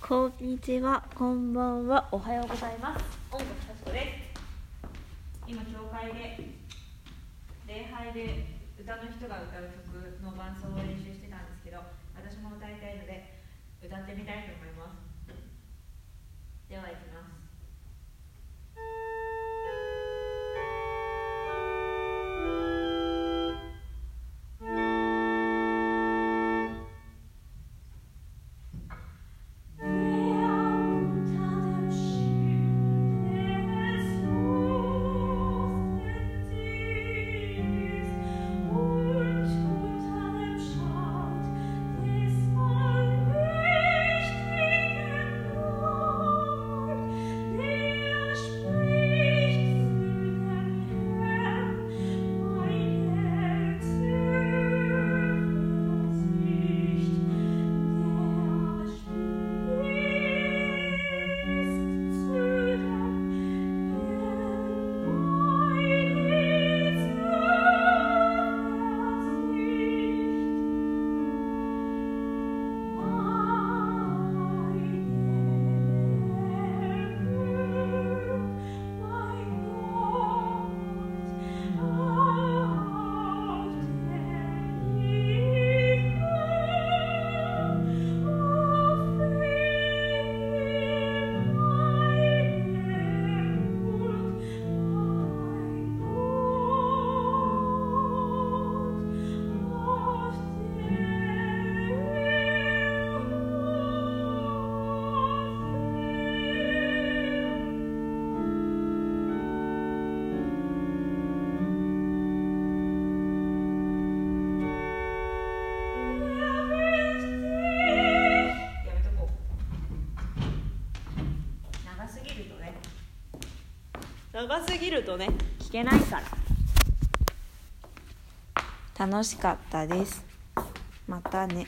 こんにちは、こんばんは、おはようございます。音楽幸子です。今教会で礼拝で歌の人が歌う曲の伴奏を練習してたんですけど、私も歌いたいので歌ってみたいと思います。長すぎるとね聞けないから。楽しかったです。またね。